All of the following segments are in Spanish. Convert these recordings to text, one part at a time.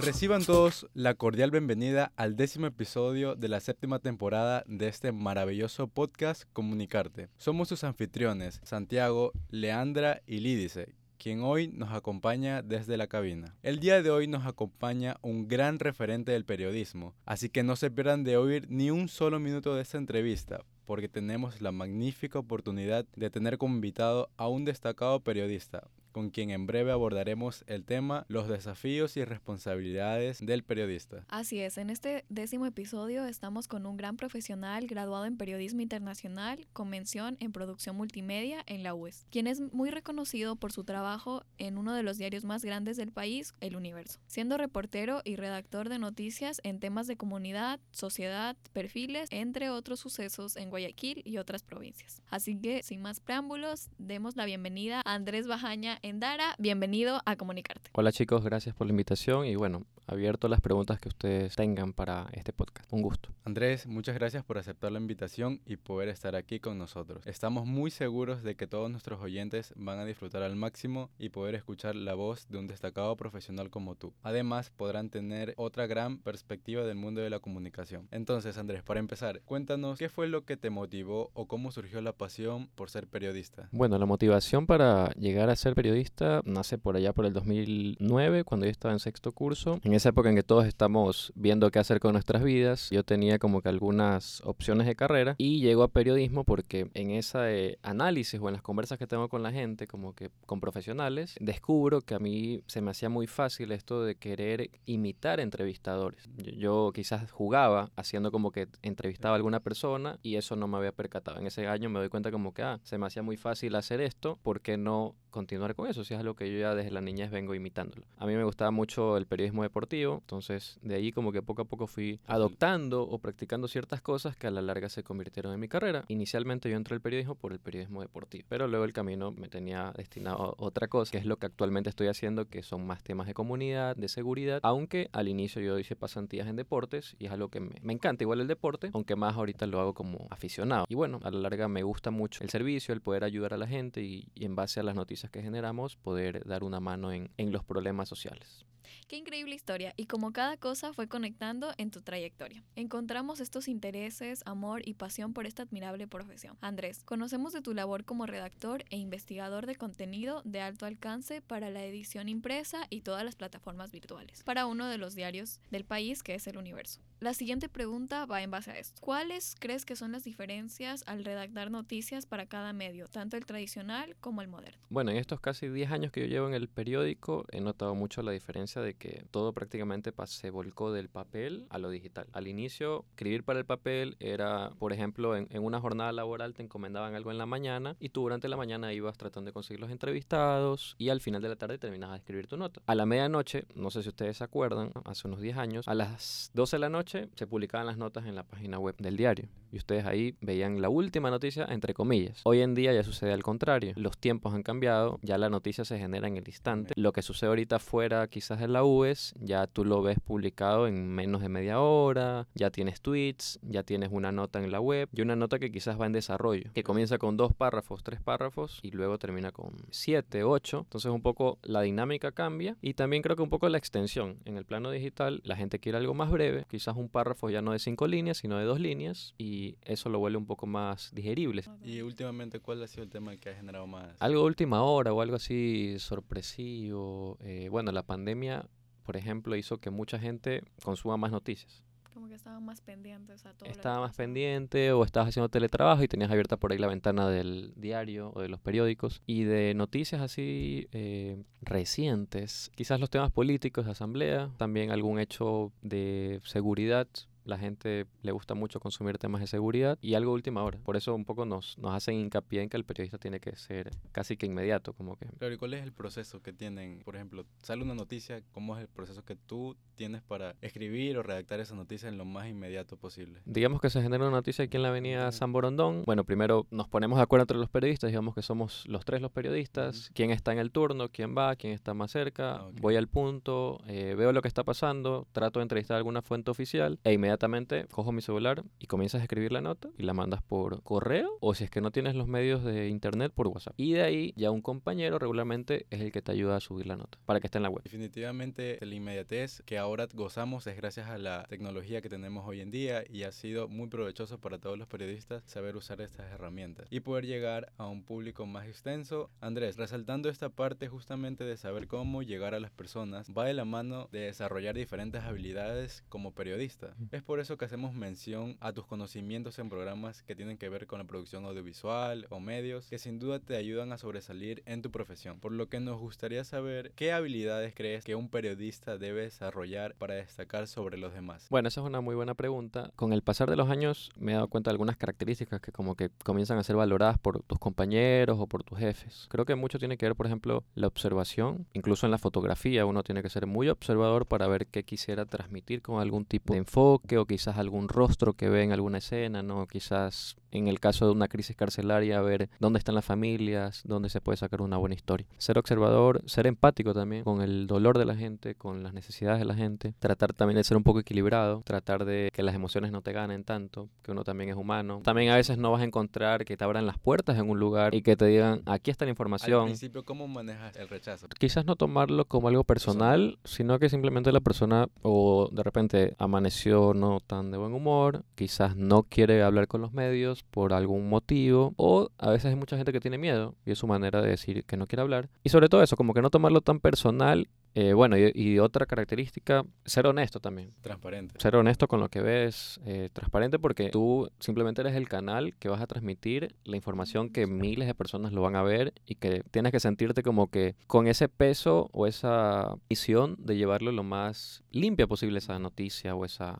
Reciban todos la cordial bienvenida al décimo episodio de la séptima temporada de este maravilloso podcast Comunicarte. Somos sus anfitriones, Santiago, Leandra y Lídice, quien hoy nos acompaña desde la cabina. El día de hoy nos acompaña un gran referente del periodismo, así que no se pierdan de oír ni un solo minuto de esta entrevista, porque tenemos la magnífica oportunidad de tener como invitado a un destacado periodista, con quien en breve abordaremos el tema los desafíos y responsabilidades del periodista. Así es, en este décimo episodio estamos con un gran profesional graduado en periodismo internacional con mención en producción multimedia en la UES, quien es muy reconocido por su trabajo en uno de los diarios más grandes del país, El Universo, siendo reportero y redactor de noticias en temas de comunidad, sociedad, perfiles, entre otros sucesos en Guayaquil y otras provincias. Así que, sin más preámbulos, demos la bienvenida a Andrés Bajaña en Dara. Bienvenido a Comunicarte. Hola chicos, gracias por la invitación y bueno, abierto las preguntas que ustedes tengan para este podcast. Un gusto. Andrés, muchas gracias por aceptar la invitación y poder estar aquí con nosotros. Estamos muy seguros de que todos nuestros oyentes van a disfrutar al máximo y poder escuchar la voz de un destacado profesional como tú. Además, podrán tener otra gran perspectiva del mundo de la comunicación. Entonces, Andrés, para empezar, cuéntanos qué fue lo que te motivó o cómo surgió la pasión por ser periodista. Bueno, la motivación para llegar a ser periodista nace por allá por el 2009, cuando yo estaba en sexto curso. En esa época en que todos estamos viendo qué hacer con nuestras vidas, yo tenía como que algunas opciones de carrera y llego a periodismo porque en ese análisis o en las conversas que tengo con la gente, como que con profesionales, descubro que a mí se me hacía muy fácil esto de querer imitar entrevistadores. Yo quizás jugaba haciendo como que entrevistaba a alguna persona y eso no me había percatado. En ese año me doy cuenta como que, ah, se me hacía muy fácil hacer esto, ¿por qué no continuar con eso, si es algo que yo ya desde la niñez vengo imitándolo. A mí me gustaba mucho el periodismo deportivo, entonces de ahí como que poco a poco fui adoptando o practicando ciertas cosas que a la larga se convirtieron en mi carrera. Inicialmente yo entré al periodismo por el periodismo deportivo, pero luego el camino me tenía destinado a otra cosa, que es lo que actualmente estoy haciendo, que son más temas de comunidad, de seguridad, aunque al inicio yo hice pasantías en deportes y es algo que me, me encanta igual el deporte, aunque más ahorita lo hago como aficionado. Y bueno, a la larga me gusta mucho el servicio, el poder ayudar a la gente y, y en base a las noticias que generamos, poder dar una mano en, en los problemas sociales. Qué increíble historia y como cada cosa fue conectando en tu trayectoria. Encontramos estos intereses, amor y pasión por esta admirable profesión. Andrés, conocemos de tu labor como redactor e investigador de contenido de alto alcance para la edición impresa y todas las plataformas virtuales, para uno de los diarios del país que es el Universo. La siguiente pregunta va en base a esto. ¿Cuáles crees que son las diferencias al redactar noticias para cada medio, tanto el tradicional como el moderno? Bueno, en estos casi 10 años que yo llevo en el periódico, he notado mucho la diferencia de que todo prácticamente se volcó del papel a lo digital. Al inicio, escribir para el papel era, por ejemplo, en, una jornada laboral te encomendaban algo en la mañana y tú durante la mañana ibas tratando de conseguir los entrevistados y al final de la tarde terminabas de escribir tu nota. A la medianoche, no sé si ustedes se acuerdan, hace unos 10 años, a las 12 de la noche se publicaban las notas en la página web del diario y ustedes ahí veían la última noticia entre comillas. Hoy en día ya sucede al contrario. Los tiempos han cambiado, ya la noticia se genera en el instante. Lo que sucede ahorita fuera quizás de la UES, ya tú lo ves publicado en menos de media hora, ya tienes tweets, ya tienes una nota en la web y una nota que quizás va en desarrollo, que comienza con dos párrafos, tres párrafos y luego termina con siete, ocho. Entonces un poco la dinámica cambia y también creo que un poco la extensión. En el plano digital la gente quiere algo más breve, quizás un párrafo ya no de cinco líneas, sino de dos líneas y eso lo vuelve un poco más digerible. Y últimamente, ¿cuál ha sido el tema que ha generado más? Algo de última hora o algo así sorpresivo. Eh, bueno, la pandemia, por ejemplo, hizo que mucha gente consuma más noticias. Como que estaban más pendientes a todo. Estaba más pendiente o estabas haciendo teletrabajo y tenías abierta por ahí la ventana del diario o de los periódicos. Y de noticias así eh, recientes, quizás los temas políticos de asamblea, también algún hecho de seguridad la gente le gusta mucho consumir temas de seguridad y algo última hora. Por eso un poco nos, nos hacen hincapié en que el periodista tiene que ser casi que inmediato, como que... Pero ¿y cuál es el proceso que tienen? Por ejemplo, sale una noticia, ¿cómo es el proceso que tú tienes para escribir o redactar esa noticia en lo más inmediato posible? Digamos que se genera una noticia aquí en la avenida San Borondón. Bueno, primero nos ponemos de acuerdo entre los periodistas, digamos que somos los tres los periodistas, quién está en el turno, quién va, quién está más cerca, ah, okay. voy al punto, eh, veo lo que está pasando, trato de entrevistar alguna fuente oficial e inmediatamente inmediatamente cojo mi celular y comienzas a escribir la nota y la mandas por correo o si es que no tienes los medios de internet por WhatsApp. Y de ahí ya un compañero regularmente es el que te ayuda a subir la nota para que esté en la web. Definitivamente la inmediatez que ahora gozamos es gracias a la tecnología que tenemos hoy en día y ha sido muy provechoso para todos los periodistas saber usar estas herramientas y poder llegar a un público más extenso. Andrés, resaltando esta parte justamente de saber cómo llegar a las personas, va de la mano de desarrollar diferentes habilidades como periodista. Es por eso que hacemos mención a tus conocimientos en programas que tienen que ver con la producción audiovisual o medios, que sin duda te ayudan a sobresalir en tu profesión. Por lo que nos gustaría saber qué habilidades crees que un periodista debe desarrollar para destacar sobre los demás. Bueno, esa es una muy buena pregunta. Con el pasar de los años me he dado cuenta de algunas características que como que comienzan a ser valoradas por tus compañeros o por tus jefes. Creo que mucho tiene que ver, por ejemplo, la observación. Incluso en la fotografía uno tiene que ser muy observador para ver qué quisiera transmitir con algún tipo de enfoque o quizás algún rostro que ve en alguna escena, ¿no? Quizás en el caso de una crisis carcelaria, ver dónde están las familias, dónde se puede sacar una buena historia. Ser observador, ser empático también con el dolor de la gente, con las necesidades de la gente. Tratar también de ser un poco equilibrado, tratar de que las emociones no te ganen tanto, que uno también es humano. También a veces no vas a encontrar que te abran las puertas en un lugar y que te digan, aquí está la información. Al principio, ¿cómo manejas el rechazo? Quizás no tomarlo como algo personal, sino que simplemente la persona o de repente amaneció no tan de buen humor, quizás no quiere hablar con los medios por algún motivo o a veces hay mucha gente que tiene miedo y es su manera de decir que no quiere hablar. Y sobre todo eso, como que no tomarlo tan personal eh, bueno, y, otra característica, ser honesto también. Transparente. Ser honesto con lo que ves, eh, transparente porque tú simplemente eres el canal que vas a transmitir la información que miles de personas lo van a ver y que tienes que sentirte como que con ese peso o esa visión de llevarlo lo más limpia posible esa noticia o esa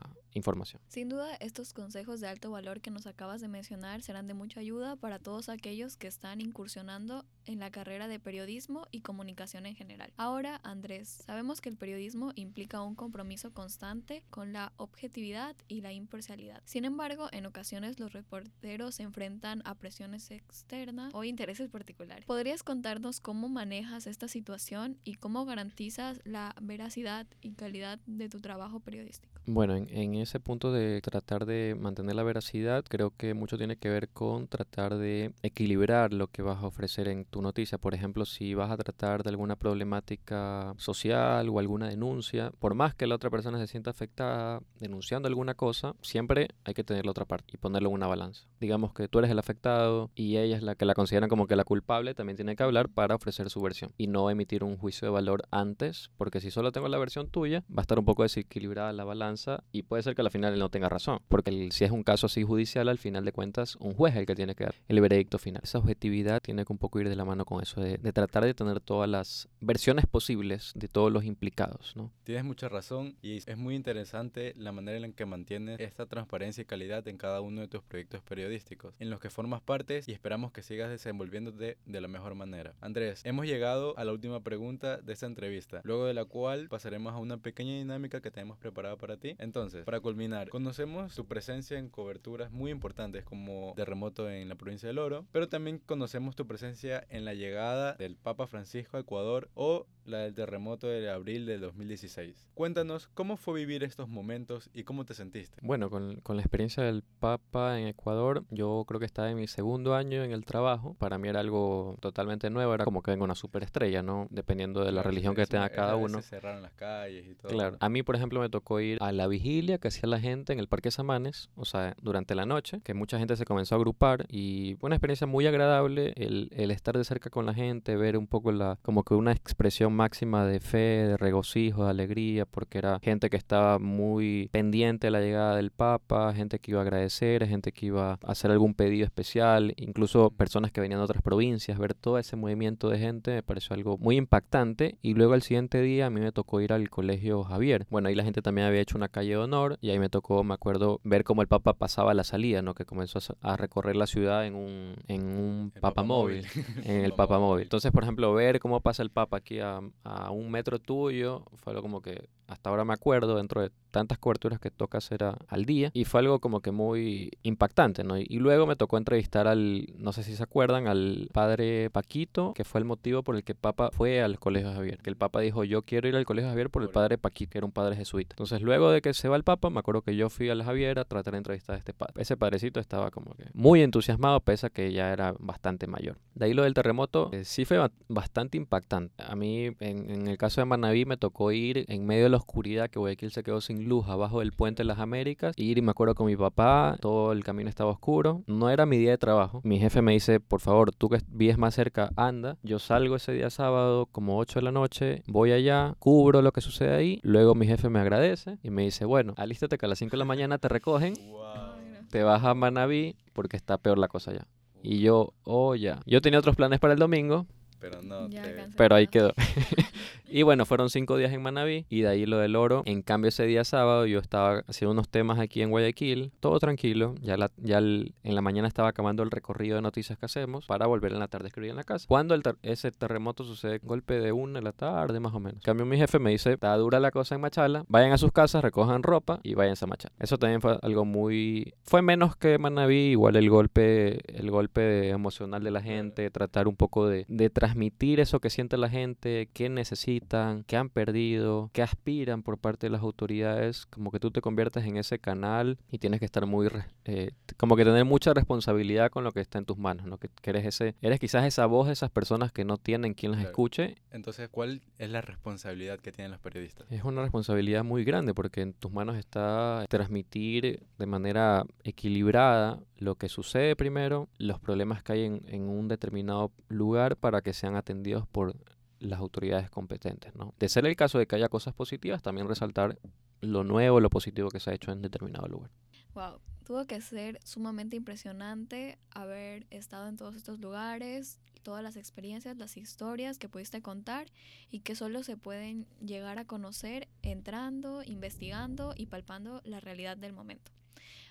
Sin duda, estos consejos de alto valor que nos acabas de mencionar serán de mucha ayuda para todos aquellos que están incursionando en la carrera de periodismo y comunicación en general. Ahora, Andrés, sabemos que el periodismo implica un compromiso constante con la objetividad y la imparcialidad. Sin embargo, en ocasiones los reporteros se enfrentan a presiones externas o intereses particulares. ¿Podrías contarnos cómo manejas esta situación y cómo garantizas la veracidad y calidad de tu trabajo periodístico? Bueno, en, en ese punto de tratar de mantener la veracidad, creo que mucho tiene que ver con tratar de equilibrar lo que vas a ofrecer en tu noticia. Por ejemplo, si vas a tratar de alguna problemática social o alguna denuncia, por más que la otra persona se sienta afectada denunciando alguna cosa, siempre hay que tener la otra parte y ponerlo en una balanza. Digamos que tú eres el afectado y ella es la que la consideran como que la culpable, también tiene que hablar para ofrecer su versión y no emitir un juicio de valor antes, porque si solo tengo la versión tuya, va a estar un poco desequilibrada la balanza y puede ser que al final él no tenga razón, porque si es un caso así judicial, al final de cuentas, un juez es el que tiene que dar el veredicto final. Esa objetividad tiene que un poco ir de la mano con eso, de, tratar de tener todas las versiones posibles de todos los implicados, ¿no? Tienes mucha razón y es muy interesante la manera en que mantienes esta transparencia y calidad en cada uno de tus proyectos periodísticos, en los que formas parte y esperamos que sigas desenvolviéndote de la mejor manera. Andrés, hemos llegado a la última pregunta de esta entrevista, luego de la cual pasaremos a una pequeña dinámica que tenemos preparada para ti. Entonces, para culminar, Conocemos tu presencia en coberturas muy importantes como terremoto en la provincia del Oro, pero también conocemos tu presencia en la llegada del Papa Francisco a Ecuador o la del terremoto de abril del 2016. Cuéntanos cómo fue vivir estos momentos y cómo te sentiste. Bueno, con, con, la experiencia del Papa en Ecuador, yo creo que estaba en mi segundo año en el trabajo. Para mí era algo totalmente nuevo, era como que venga una superestrella, ¿no? Dependiendo de la religión que tenga cada uno. Se cerraron las calles y todo. Claro. A mí, por ejemplo, me tocó ir a la vigilia que hacía la gente en el Parque Samanes, o sea, durante la noche, que mucha gente se comenzó a agrupar y fue una experiencia muy agradable el, el estar de cerca con la gente, ver un poco la, como que una expresión máxima de fe, de regocijo, de alegría, porque era gente que estaba muy pendiente de la llegada del Papa, gente que iba a agradecer, gente que iba a hacer algún pedido especial, incluso personas que venían de otras provincias, ver todo ese movimiento de gente me pareció algo muy impactante. Y luego al siguiente día a mí me tocó ir al colegio Javier. Bueno, ahí la gente también había hecho una calle de honor y ahí me tocó, me acuerdo, ver cómo el Papa pasaba la salida, ¿no? Que comenzó a recorrer la ciudad en un, en un papamóvil, en el papamóvil. Entonces, por ejemplo, ver cómo pasa el Papa aquí a, a un metro tuyo, fue algo como que hasta ahora me acuerdo dentro de tantas coberturas que toca hacer al día y fue algo como que muy impactante, ¿no? Y, luego me tocó entrevistar al, no sé si se acuerdan, al padre Paquito, que fue el motivo por el que Papa fue al Colegio Javier, que el Papa dijo, yo quiero ir al Colegio Javier por el padre Paquito, que era un padre jesuita. Entonces luego de que se va el Papa, me acuerdo que yo fui a la Javiera a tratar de entrevistar a este padre. Ese padrecito estaba como que muy entusiasmado, pese a que ya era bastante mayor. De ahí lo del terremoto eh, sí fue bastante impactante. A mí, en, en, el caso de Manaví, me tocó ir en medio de la oscuridad, que Guayaquil se quedó sin luz, abajo del puente de las Américas, ir y me acuerdo con mi papá, todo el camino estaba oscuro. No era mi día de trabajo. Mi jefe me dice, por favor, tú que vives más cerca, anda. Yo salgo ese día sábado, como 8 de la noche, voy allá, cubro lo que sucede ahí, luego mi jefe me agradece y me dice, bueno, alístate que a las 5 de la mañana te recogen, te vas a Manaví porque está peor la cosa ya. Y yo, oh ya. Yo tenía otros planes para el domingo, pero no Pero ahí quedó. y bueno, fueron cinco días en Manabí y de ahí lo del oro. En cambio, ese día sábado yo estaba haciendo unos temas aquí en Guayaquil, todo tranquilo. Ya, la, ya en la mañana estaba acabando el recorrido de noticias que hacemos para volver en la tarde a escribir en la casa. Cuando el ese terremoto sucede, golpe de una de la tarde más o menos. En cambio, mi jefe me dice, está dura la cosa en Machala, vayan a sus casas, recojan ropa y vayan a Machala. Eso también fue algo muy... Fue menos que Manabí, igual el golpe, el golpe emocional de la gente, tratar un poco de, de transmitir eso que siente la gente, qué necesitan, qué han perdido, qué aspiran por parte de las autoridades, como que tú te conviertes en ese canal y tienes que estar muy, eh, como que tener mucha responsabilidad con lo que está en tus manos, ¿no? Que, eres ese, eres quizás esa voz de esas personas que no tienen quien las escuche. Entonces, ¿cuál es la responsabilidad que tienen los periodistas? Es una responsabilidad muy grande porque en tus manos está transmitir de manera equilibrada lo que sucede primero, los problemas que hay en, en un determinado lugar para que sean atendidos por las autoridades competentes. ¿no? De ser el caso de que haya cosas positivas, también resaltar lo nuevo, lo positivo que se ha hecho en determinado lugar. Wow, tuvo que ser sumamente impresionante haber estado en todos estos lugares, todas las experiencias, las historias que pudiste contar y que solo se pueden llegar a conocer entrando, investigando y palpando la realidad del momento.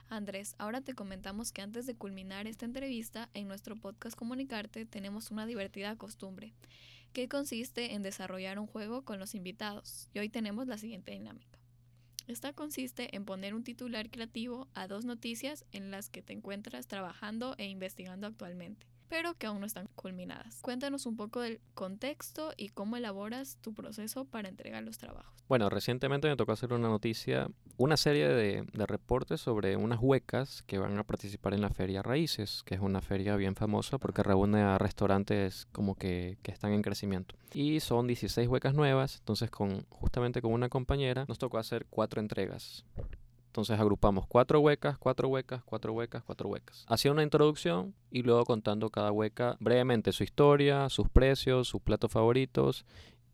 Andrés, ahora te comentamos que antes de culminar esta entrevista, en nuestro podcast Comunicarte tenemos una divertida costumbre, que consiste en desarrollar un juego con los invitados. Y hoy tenemos la siguiente dinámica. Esta consiste en poner un titular creativo a dos noticias en las que te encuentras trabajando e investigando actualmente pero que aún no están culminadas. Cuéntanos un poco del contexto y cómo elaboras tu proceso para entregar los trabajos. Bueno, recientemente me tocó hacer una noticia, una serie de, reportes sobre unas huecas que van a participar en la Feria Raíces, que es una feria bien famosa porque reúne a restaurantes como que, que están en crecimiento. Y son 16 huecas nuevas, entonces con, justamente con una compañera nos tocó hacer cuatro entregas. Entonces agrupamos cuatro huecas, cuatro huecas, cuatro huecas, cuatro huecas. Hacía una introducción y luego contando cada hueca brevemente su historia, sus precios, sus platos favoritos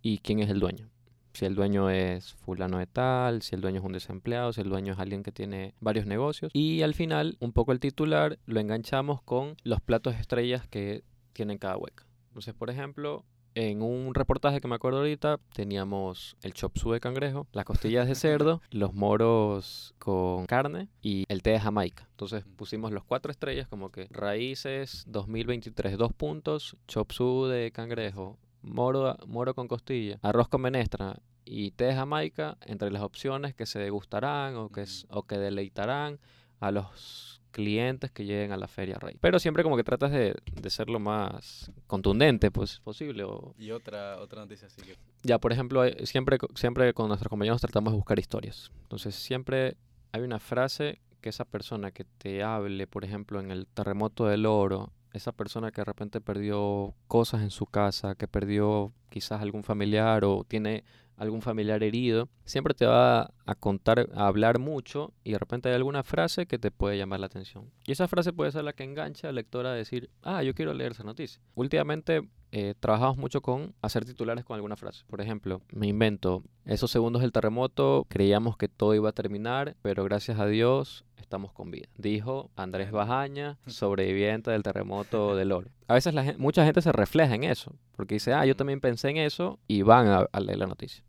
y quién es el dueño. Si el dueño es fulano de tal, si el dueño es un desempleado, si el dueño es alguien que tiene varios negocios. Y al final, un poco el titular lo enganchamos con los platos estrellas que tienen cada hueca. Entonces, por ejemplo, en un reportaje que me acuerdo ahorita, teníamos el chop suey de cangrejo, las costillas de cerdo, los moros con carne y el té de Jamaica. Entonces pusimos los cuatro estrellas como que raíces 2023, dos puntos, chop suey de cangrejo, moro, moro con costilla, arroz con menestra y té de Jamaica entre las opciones que se degustarán o que, o que deleitarán a los clientes que lleguen a la feria rey. Pero siempre como que tratas de, de ser lo más contundente pues, posible. O... Y otra, otra noticia así que... Ya, por ejemplo, siempre, siempre con nuestros compañeros tratamos de buscar historias. Entonces siempre hay una frase que esa persona que te hable, por ejemplo, en el terremoto del oro, esa persona que de repente perdió cosas en su casa, que perdió quizás algún familiar o tiene algún familiar herido, siempre te va a contar, a hablar mucho y de repente hay alguna frase que te puede llamar la atención. Y esa frase puede ser la que engancha al lector a decir, ah, yo quiero leer esa noticia. Últimamente eh, trabajamos mucho con hacer titulares con alguna frase. Por ejemplo, me invento, esos segundos del terremoto creíamos que todo iba a terminar, pero gracias a Dios estamos con vida. Dijo Andrés Bajaña, sobreviviente del terremoto del oro. A veces la mucha gente se refleja en eso, porque dice, ah, yo también pensé en eso y van a leer la noticia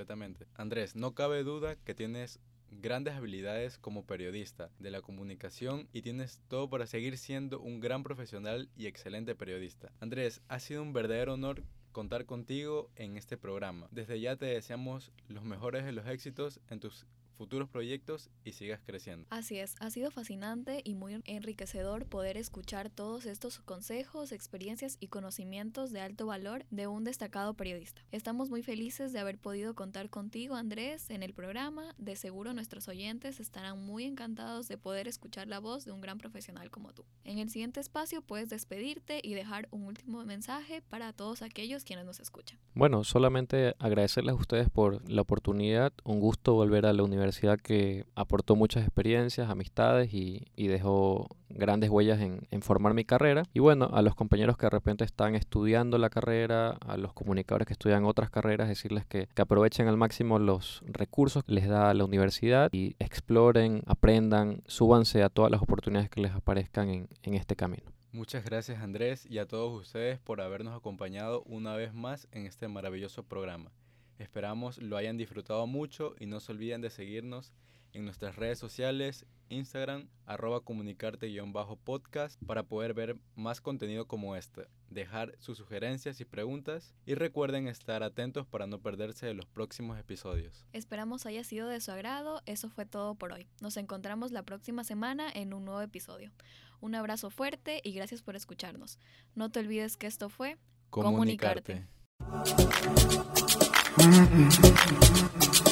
completamente. Andrés, no cabe duda que tienes grandes habilidades como periodista de la comunicación y tienes todo para seguir siendo un gran profesional y excelente periodista. Andrés, ha sido un verdadero honor contar contigo en este programa. Desde ya te deseamos los mejores de los éxitos en tus futuros proyectos y sigas creciendo. Así es, ha sido fascinante y muy enriquecedor poder escuchar todos estos consejos, experiencias y conocimientos de alto valor de un destacado periodista. Estamos muy felices de haber podido contar contigo, Andrés, en el programa. De seguro nuestros oyentes estarán muy encantados de poder escuchar la voz de un gran profesional como tú. En el siguiente espacio puedes despedirte y dejar un último mensaje para todos aquellos quienes nos escuchan. Bueno, solamente agradecerles a ustedes por la oportunidad, un gusto volver a la universidad que aportó muchas experiencias, amistades y, dejó grandes huellas en, formar mi carrera. Y bueno, a los compañeros que de repente están estudiando la carrera, a los comunicadores que estudian otras carreras, decirles que, aprovechen al máximo los recursos que les da la universidad y exploren, aprendan, súbanse a todas las oportunidades que les aparezcan en, en este camino. Muchas gracias Andrés y a todos ustedes por habernos acompañado una vez más en este maravilloso programa. Esperamos lo hayan disfrutado mucho y no se olviden de seguirnos en nuestras redes sociales, Instagram, arroba comunicarte-podcast para poder ver más contenido como este, dejar sus sugerencias y preguntas y recuerden estar atentos para no perderse de los próximos episodios. Esperamos haya sido de su agrado, eso fue todo por hoy. Nos encontramos la próxima semana en un nuevo episodio. Un abrazo fuerte y gracias por escucharnos. No te olvides que esto fue comunicarte. comunicarte. Mm-hmm.